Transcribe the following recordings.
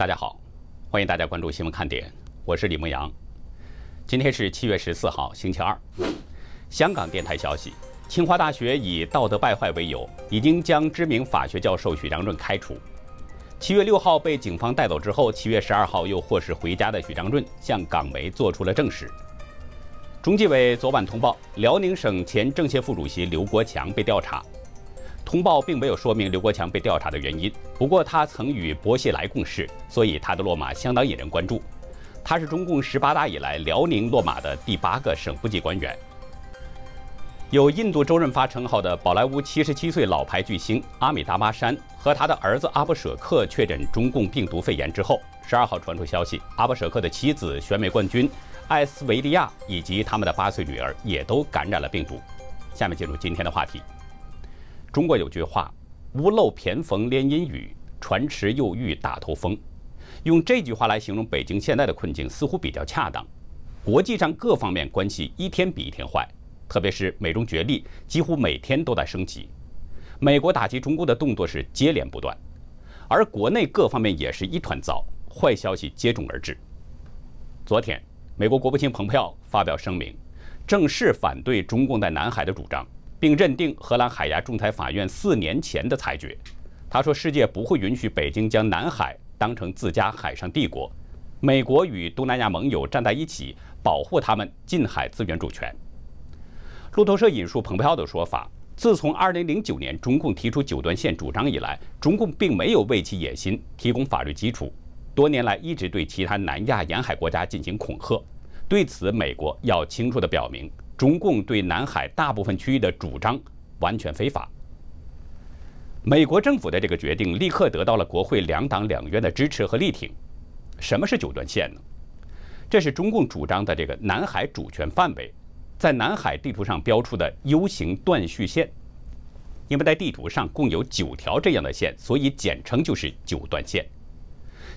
大家好，欢迎大家关注新闻看点，我是李梦阳。今天是七月十四号，星期二。香港电台消息，清华大学以道德败坏为由，已经将知名法学教授许章润开除。七月六号被警方带走之后，七月十二号又获释回家的许章润向港媒做出了证实。中纪委昨晚通报，辽宁省前政协副主席刘国强被调查。通报并没有说明刘国强被调查的原因，不过他曾与薄熙来共事，所以他的落马相当引人关注。他是中共十八大以来辽宁落马的第八个省部级官员。有“印度周润发”称号的宝莱坞七十七岁老牌巨星阿米达巴山和他的儿子阿布舍克确诊中共病毒肺炎之后，十二号传出消息，阿布舍克的妻子选美冠军艾斯维利亚以及他们的八岁女儿也都感染了病毒。下面进入今天的话题。中国有句话：“屋漏偏逢连阴雨，船迟又遇打头风。”用这句话来形容北京现在的困境，似乎比较恰当。国际上各方面关系一天比一天坏，特别是美中角力几乎每天都在升级。美国打击中共的动作是接连不断，而国内各方面也是一团糟，坏消息接踵而至。昨天，美国国务卿蓬佩奥发表声明，正式反对中共在南海的主张。并认定荷兰海牙仲裁法院四年前的裁决。他说：“世界不会允许北京将南海当成自家海上帝国。美国与东南亚盟友站在一起，保护他们近海资源主权。”路透社引述蓬佩奥的说法：“自从2009年中共提出九段线主张以来，中共并没有为其野心提供法律基础，多年来一直对其他南亚沿海国家进行恐吓。对此，美国要清楚地表明。”中共对南海大部分区域的主张完全非法。美国政府的这个决定立刻得到了国会两党两院的支持和力挺。什么是九段线呢？这是中共主张的这个南海主权范围，在南海地图上标出的 U 型断续线。因为在地图上共有九条这样的线，所以简称就是九段线。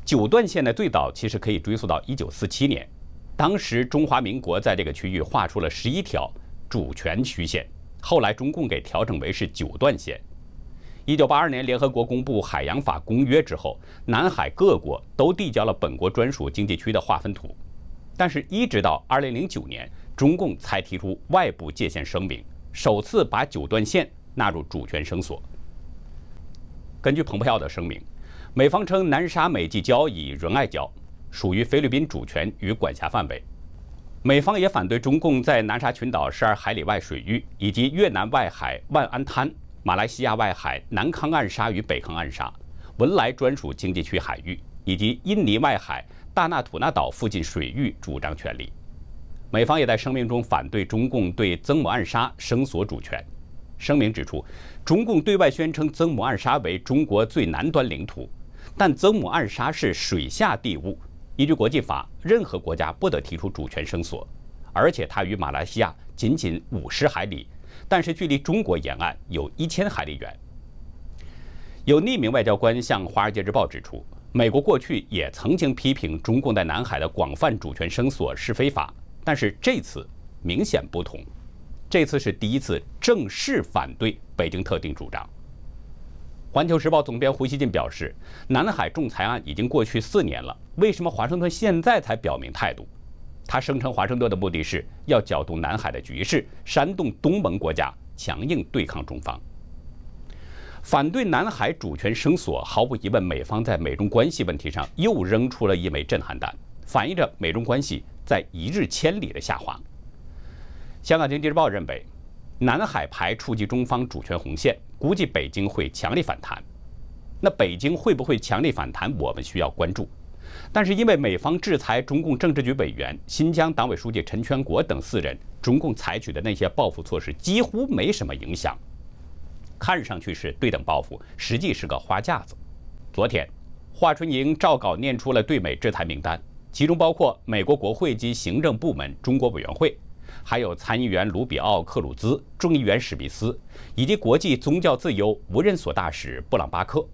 九段线呢，最早其实可以追溯到一九四七年。当时中华民国在这个区域画出了十一条主权虚线，后来中共给调整为是九段线。一九八二年，联合国公布《海洋法公约》之后，南海各国都递交了本国专属经济区的划分图，但是，一直到二零零九年，中共才提出外部界限声明，首次把九段线纳入主权声索。根据蓬佩奥的声明，美方称南沙美济礁以仁爱礁。属于菲律宾主权与管辖范围，美方也反对中共在南沙群岛十二海里外水域，以及越南外海万安滩、马来西亚外海南康暗沙与北康暗沙、文莱专属经济区海域，以及印尼外海大纳土纳岛附近水域主张权利。美方也在声明中反对中共对曾母暗沙声索主权。声明指出，中共对外宣称曾母暗沙为中国最南端领土，但曾母暗沙是水下地物。依据国际法，任何国家不得提出主权声索，而且它与马来西亚仅仅五十海里，但是距离中国沿岸有一千海里远。有匿名外交官向《华尔街日报》指出，美国过去也曾经批评中共在南海的广泛主权声索是非法，但是这次明显不同，这次是第一次正式反对北京特定主张。环球时报总编胡锡进表示，南海仲裁案已经过去四年了，为什么华盛顿现在才表明态度？他声称，华盛顿的目的是要搅动南海的局势，煽动东盟国家强硬对抗中方。反对南海主权声索，毫无疑问，美方在美中关系问题上又扔出了一枚震撼弹，反映着美中关系在一日千里的下滑。香港经济日报认为。南海牌触及中方主权红线，估计北京会强力反弹。那北京会不会强力反弹，我们需要关注。但是因为美方制裁中共政治局委员、新疆党委书记陈全国等四人，中共采取的那些报复措施几乎没什么影响。看上去是对等报复，实际是个花架子。昨天，华春莹照稿念出了对美制裁名单，其中包括美国国会及行政部门中国委员会。还有参议员卢比奥·克鲁兹、众议员史密斯，以及国际宗教自由无任所大使布朗巴克。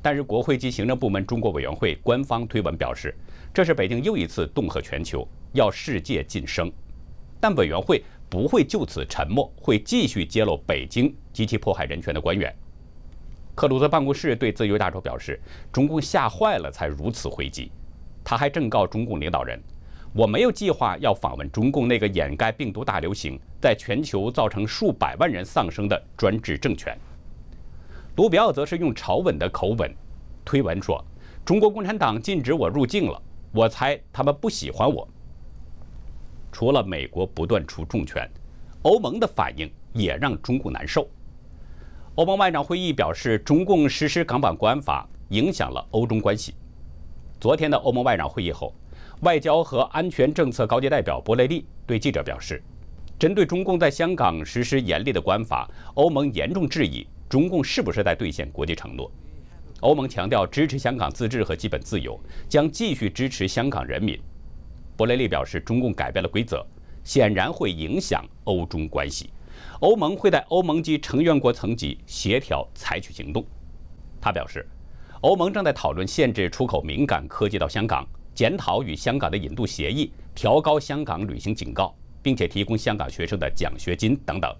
但是，国会及行政部门中国委员会官方推文表示，这是北京又一次恫吓全球，要世界晋升。但委员会不会就此沉默，会继续揭露北京及其迫害人权的官员。克鲁泽办公室对自由亚洲表示，中共吓坏了才如此回击。他还正告中共领导人，我没有计划要访问中共那个掩盖病毒大流行，在全球造成数百万人丧生的专制政权。卢比奥则是用嘲吻的口吻推文说，中国共产党禁止我入境了，我猜他们不喜欢我。除了美国不断出重拳，欧盟的反应也让中共难受。欧盟外长会议表示，中共实施港版国安法影响了欧中关系。昨天的欧盟外长会议后，外交和安全政策高级代表博雷利对记者表示，针对中共在香港实施严厉的国安法，欧盟严重质疑中共是不是在兑现国际承诺。欧盟强调支持香港自治和基本自由，将继续支持香港人民。博雷利表示，中共改变了规则，显然会影响欧中关系。欧盟会在欧盟及成员国层级协调采取行动。他表示，欧盟正在讨论限制出口敏感科技到香港，检讨与香港的引渡协议，调高香港旅行警告，并且提供香港学生的奖学金等等。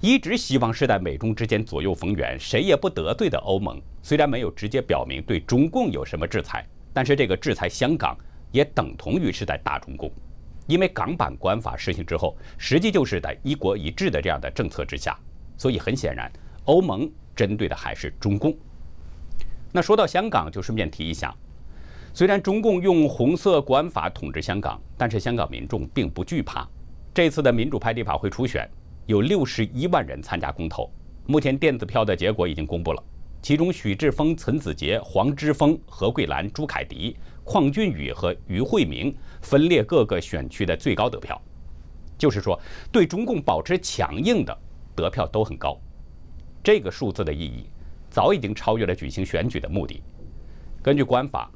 一直希望是在美中之间左右逢源，谁也不得罪的欧盟，虽然没有直接表明对中共有什么制裁，但是这个制裁香港也等同于是在打中共。因为港版国安法实行之后，实际就是在一国一制的这样的政策之下，所以很显然，欧盟针对的还是中共。那说到香港，就顺便提一下，虽然中共用红色国安法统治香港，但是香港民众并不惧怕。这次的民主派立法会初选，有六十一万人参加公投，目前电子票的结果已经公布了，其中许志峰、陈子杰、黄之锋、何桂兰、朱凯迪。邝俊宇和于慧明分列各个选区的最高得票，就是说，对中共保持强硬的得票都很高。这个数字的意义早已经超越了举行选举的目的。根据国安法，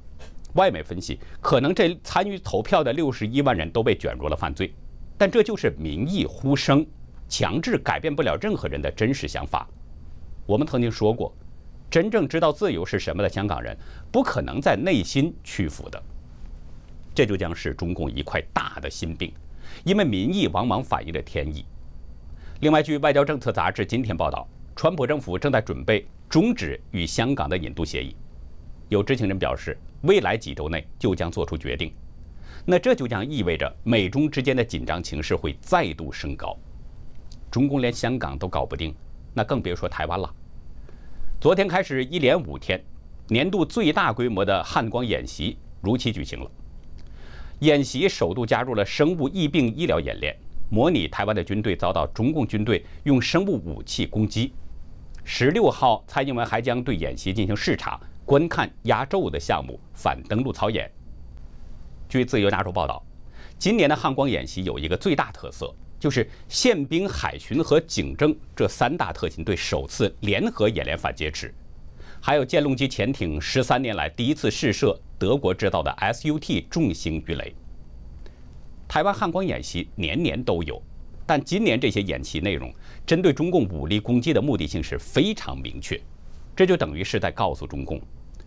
外媒分析，可能这参与投票的六十一万人都被卷入了犯罪，但这就是民意呼声，强制改变不了任何人的真实想法。我们曾经说过。真正知道自由是什么的香港人，不可能在内心屈服的。这就将是中共一块大的心病，因为民意往往反映着天意。另外，据《外交政策》杂志今天报道，川普政府正在准备终止与香港的引渡协议。有知情人表示，未来几周内就将做出决定。那这就将意味着美中之间的紧张情势会再度升高。中共连香港都搞不定，那更别说台湾了。昨天开始一连五天，年度最大规模的汉光演习如期举行了。演习首度加入了生物疫病医疗演练，模拟台湾的军队遭到中共军队用生物武器攻击。十六号，蔡英文还将对演习进行视察，观看压轴的项目——反登陆操演。据自由亚洲报道，今年的汉光演习有一个最大特色。就是宪兵、海巡和警政这三大特勤队首次联合演练反劫持，还有舰龙级潜艇十三年来第一次试射德国制造的 SUT 重型鱼雷。台湾汉光演习年年都有，但今年这些演习内容针对中共武力攻击的目的性是非常明确，这就等于是在告诉中共，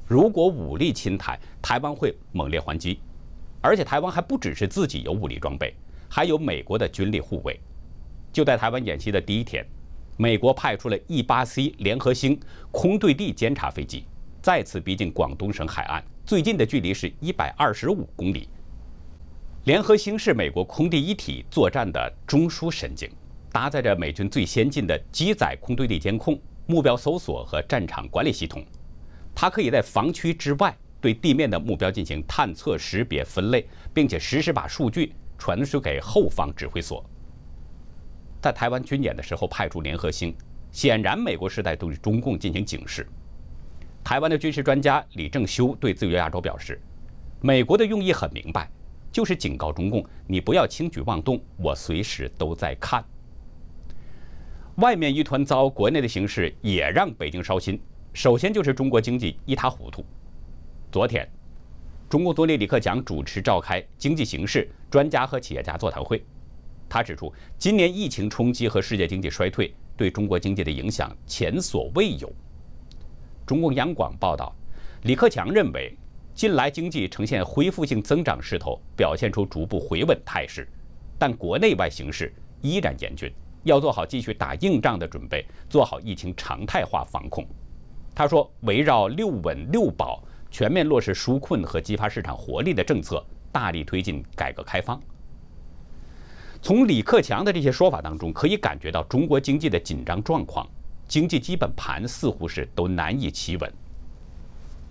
如果武力侵台，台湾会猛烈还击，而且台湾还不只是自己有武力装备。还有美国的军力护卫。就在台湾演习的第一天，美国派出了 E-8C 联合星空对地监察飞机，再次逼近广东省海岸，最近的距离是一百二十五公里。联合星是美国空地一体作战的中枢神经，搭载着美军最先进的机载空对地监控、目标搜索和战场管理系统。它可以在防区之外对地面的目标进行探测、识别、分类，并且实时把数据。传输给后方指挥所。在台湾军演的时候派出联合星，显然美国是在对中共进行警示。台湾的军事专家李正修对自由亚洲表示，美国的用意很明白，就是警告中共，你不要轻举妄动，我随时都在看。外面一团糟，国内的形势也让北京烧心。首先就是中国经济一塌糊涂。昨天。中共总理李克强主持召开经济形势专家和企业家座谈会，他指出，今年疫情冲击和世界经济衰退对中国经济的影响前所未有。中共央广报道，李克强认为，近来经济呈现恢复性增长势头，表现出逐步回稳态势，但国内外形势依然严峻，要做好继续打硬仗的准备，做好疫情常态化防控。他说，围绕“六稳六保”，全面落实纾困和激发市场活力的政策，大力推进改革开放。从李克强的这些说法当中，可以感觉到中国经济的紧张状况，经济基本盘似乎是都难以企稳。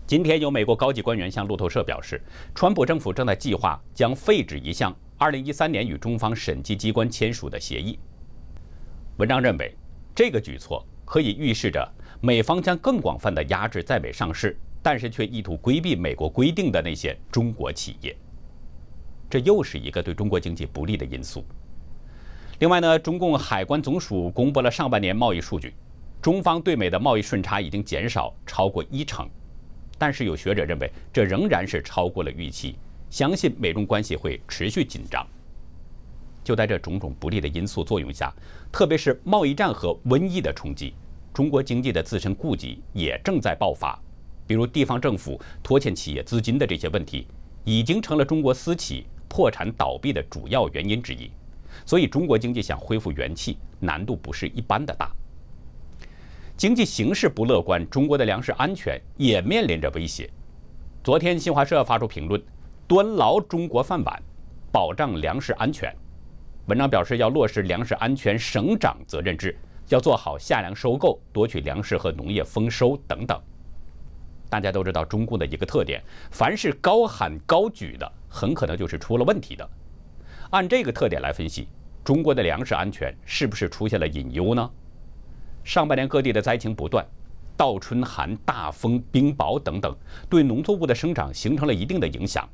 今天有美国高级官员向路透社表示，川普政府正在计划将废止一项2013年与中方审计机关签署的协议。文章认为，这个举措可以预示着美方将更广泛地压制在美上市，但是却意图规避美国规定的那些中国企业。这又是一个对中国经济不利的因素。另外呢，中共海关总署公布了上半年贸易数据，中方对美的贸易顺差已经减少超过一成。但是有学者认为，这仍然是超过了预期，相信美中关系会持续紧张。就在这种种不利的因素作用下，特别是贸易战和瘟疫的冲击，中国经济的自身顾忌也正在爆发。比如地方政府拖欠企业资金的这些问题，已经成了中国私企破产倒闭的主要原因之一。所以，中国经济想恢复元气，难度不是一般的大。经济形势不乐观，中国的粮食安全也面临着威胁。昨天，新华社发出评论，端牢中国饭碗，保障粮食安全。文章表示，要落实粮食安全省长责任制，要做好下粮收购、夺取粮食和农业丰收等等。大家都知道，中共的一个特点，凡是高喊高举的，很可能就是出了问题的。按这个特点来分析，中国的粮食安全是不是出现了隐忧呢？上半年各地的灾情不断，倒春寒、大风、冰雹等等，对农作物的生长形成了一定的影响。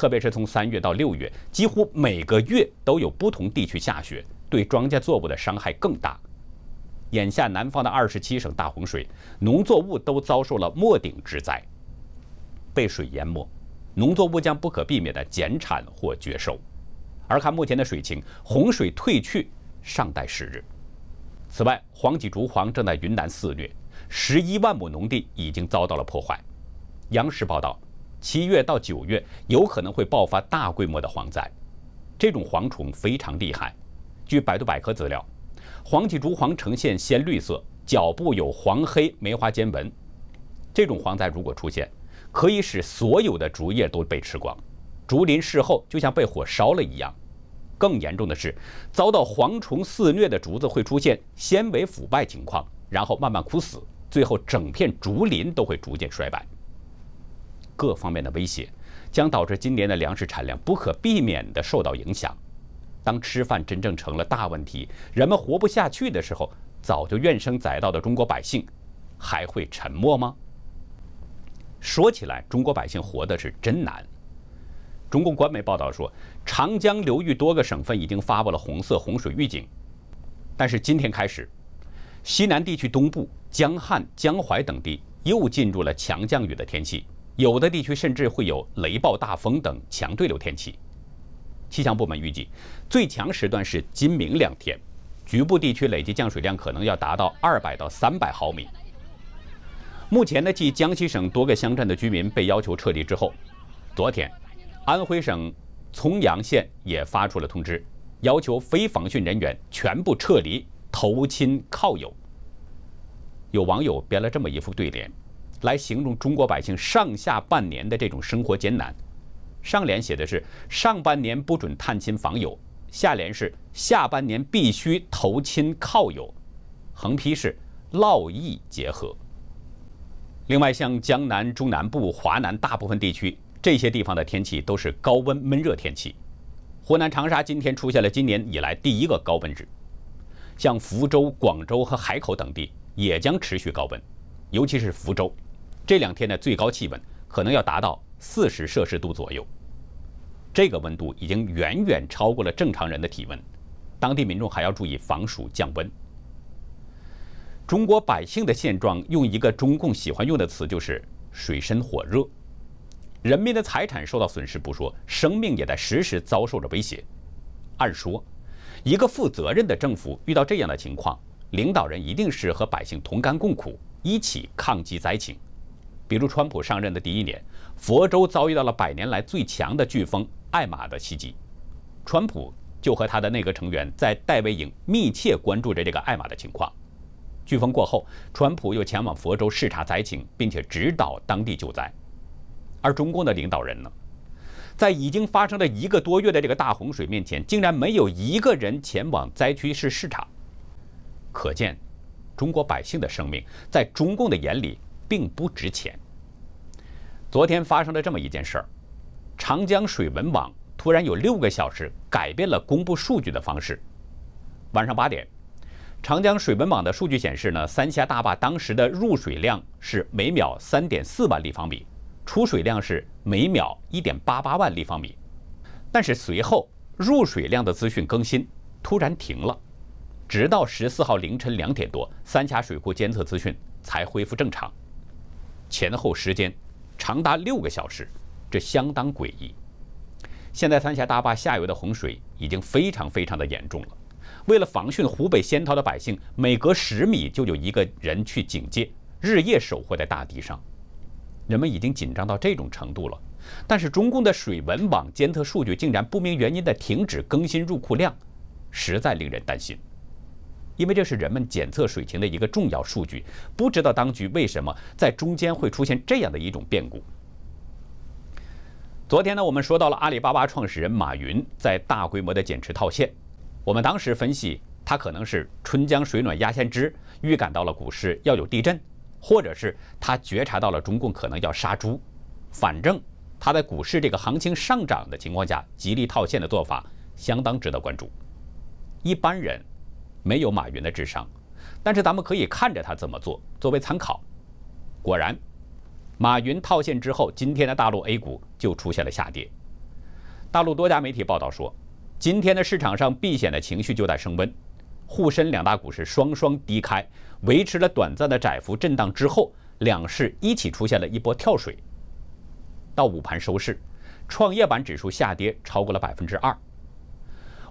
特别是从三月到六月，几乎每个月都有不同地区下雪，对庄稼作物的伤害更大。眼下南方的二十七省大洪水，农作物都遭受了没顶之灾，被水淹没，农作物将不可避免的减产或绝收。而看目前的水情，洪水退去尚待时日。此外，黄脊竹蝗正在云南肆虐，十一万亩农地已经遭到了破坏。央视报道，七月到九月有可能会爆发大规模的蝗灾，这种蝗虫非常厉害。据百度百科资料，黄脊竹黄呈现鲜绿色，脚部有黄黑梅花尖纹。这种蝗灾如果出现，可以使所有的竹叶都被吃光，竹林事后就像被火烧了一样。更严重的是，遭到蝗虫肆虐的竹子会出现纤维腐败情况，然后慢慢枯死，最后整片竹林都会逐渐衰败。各方面的威胁将导致今年的粮食产量不可避免地受到影响。当吃饭真正成了大问题，人们活不下去的时候，早就怨声载道的中国百姓还会沉默吗？说起来，中国百姓活的是真难。中共官媒报道说，长江流域多个省份已经发布了红色洪水预警，但是今天开始，西南地区东部、江汉、江淮等地又进入了强降雨的天气，有的地区甚至会有雷暴大风等强对流天气。气象部门预计，最强时段是今明两天，局部地区累计降水量可能要达到二百到三百毫米。目前呢，继江西省多个乡镇的居民被要求撤离之后，昨天。安徽省枞阳县也发出了通知，要求非防汛人员全部撤离，投亲靠友。有网友编了这么一副对联，来形容中国百姓上下半年的这种生活艰难。上联写的是上半年不准探亲访友，下联是下半年必须投亲靠友，横批是涝疫结合。另外，像江南、中南部、华南大部分地区。这些地方的天气都是高温闷热天气，湖南长沙今天出现了今年以来第一个高温日，像福州、广州和海口等地也将持续高温，尤其是福州，这两天的最高气温可能要达到四十摄氏度左右，这个温度已经远远超过了正常人的体温，当地民众还要注意防暑降温。中国百姓的现状，用一个中共喜欢用的词就是水深火热。人民的财产受到损失不说，生命也在时时遭受着威胁。按说，一个负责任的政府遇到这样的情况，领导人一定是和百姓同甘共苦，一起抗击灾情。比如，川普上任的第一年，佛州遭遇到了百年来最强的飓风艾玛的袭击，川普就和他的内阁成员在戴维营密切关注着这个艾玛的情况。飓风过后，川普又前往佛州视察灾情，并且指导当地救灾。而中共的领导人呢，在已经发生了一个多月的这个大洪水面前，竟然没有一个人前往灾区市视察。可见，中国百姓的生命在中共的眼里并不值钱。昨天发生了这么一件事儿：长江水文网突然有六个小时改变了公布数据的方式。晚上八点，长江水文网的数据显示呢，三峡大坝当时的入水量是每秒三点四万立方米。出水量是每秒一点八八万立方米，但是随后入水量的资讯更新突然停了，直到十四号凌晨两点多，三峡水库监测资讯才恢复正常，前后时间长达六个小时，这相当诡异。现在三峡大坝下游的洪水已经非常非常的严重了，为了防汛湖北仙桃的百姓，每隔十米就有一个人去警戒，日夜守护在大堤上。人们已经紧张到这种程度了，但是中共的水文网监测数据竟然不明原因的停止更新入库量，实在令人担心。因为这是人们检测水情的一个重要数据，不知道当局为什么在中间会出现这样的一种变故。昨天呢，我们说到了阿里巴巴创始人马云在大规模的减持套现，我们当时分析他可能是春江水暖鸭先知，预感到了股市要有地震。或者是他觉察到了中共可能要杀猪，反正他在股市这个行情上涨的情况下极力套现的做法相当值得关注。一般人没有马云的智商，但是咱们可以看着他怎么做作为参考。果然，马云套现之后，今天的大陆 A 股就出现了下跌。大陆多家媒体报道说，今天的市场上避险的情绪就在升温。沪深两大股市双双低开，维持了短暂的窄幅震荡之后，两市一起出现了一波跳水。到午盘收市，创业板指数下跌超过了百分之二。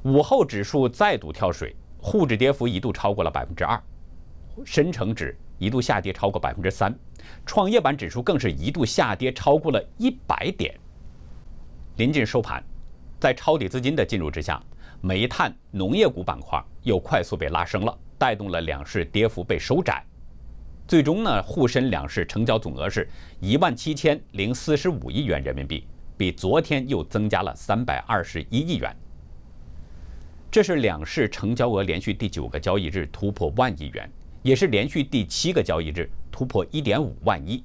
午后指数再度跳水，沪指跌幅一度超过了百分之二，深成指一度下跌超过百分之三，创业板指数更是一度下跌超过了一百点。临近收盘，在抄底资金的进入之下。煤炭、农业股板块又快速被拉升了，带动了两市跌幅被收窄。最终呢，沪深两市成交总额是一万七千零四十五亿元人民币，比昨天又增加了三百二十一亿元。这是两市成交额连续第九个交易日突破万亿元，也是连续第七个交易日突破一点五万亿。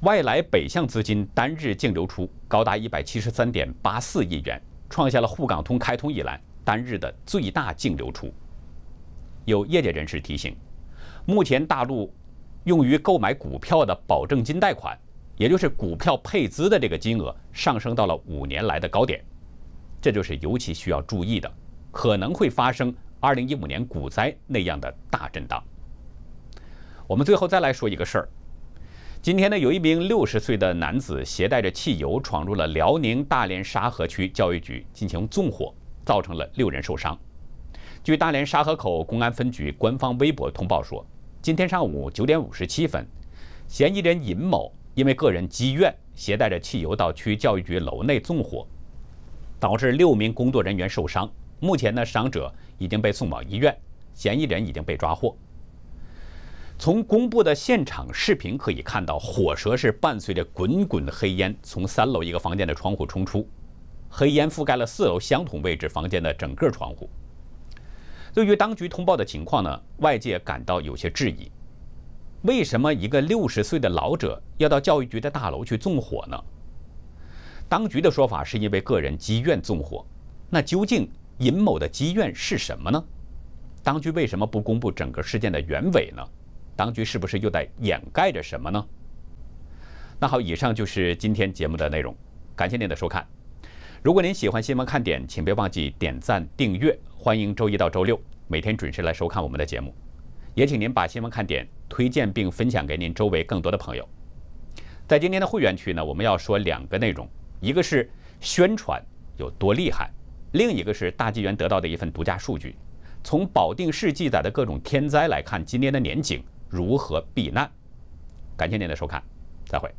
外来北向资金单日净流出高达一百七十三点八四亿元。创下了沪港通开通以来单日的最大净流出。有业界人士提醒，目前大陆用于购买股票的保证金贷款，也就是股票配资的这个金额上升到了五年来的高点，这就是尤其需要注意的，可能会发生二零一五年股灾那样的大震荡。我们最后再来说一个事儿。今天呢，有一名六十岁的男子携带着汽油闯入了辽宁大连沙河区教育局进行纵火，造成了六人受伤。据大连沙河口公安分局官方微博通报说，今天上午九点五十七分，嫌疑人尹某因为个人积怨，携带着汽油到区教育局楼内纵火，导致六名工作人员受伤。目前呢，伤者已经被送往医院，嫌疑人已经被抓获。从公布的现场视频可以看到，火舌是伴随着滚滚黑烟从三楼一个房间的窗户冲出，黑烟覆盖了四楼相同位置房间的整个窗户。对于当局通报的情况呢，外界感到有些质疑：为什么一个六十岁的老者要到教育局的大楼去纵火呢？当局的说法是因为个人积怨纵火，那究竟尹某的积怨是什么呢？当局为什么不公布整个事件的原委呢？当局是不是又在掩盖着什么呢？那好，以上就是今天节目的内容，感谢您的收看。如果您喜欢新闻看点，请别忘记点赞订阅。欢迎周一到周六每天准时来收看我们的节目，也请您把新闻看点推荐并分享给您周围更多的朋友。在今天的会员区呢，我们要说两个内容，一个是宣传有多厉害，另一个是大纪元得到的一份独家数据，从保定市记载的各种天灾来看，今年的年景。如何避难？感谢您的收看，再会。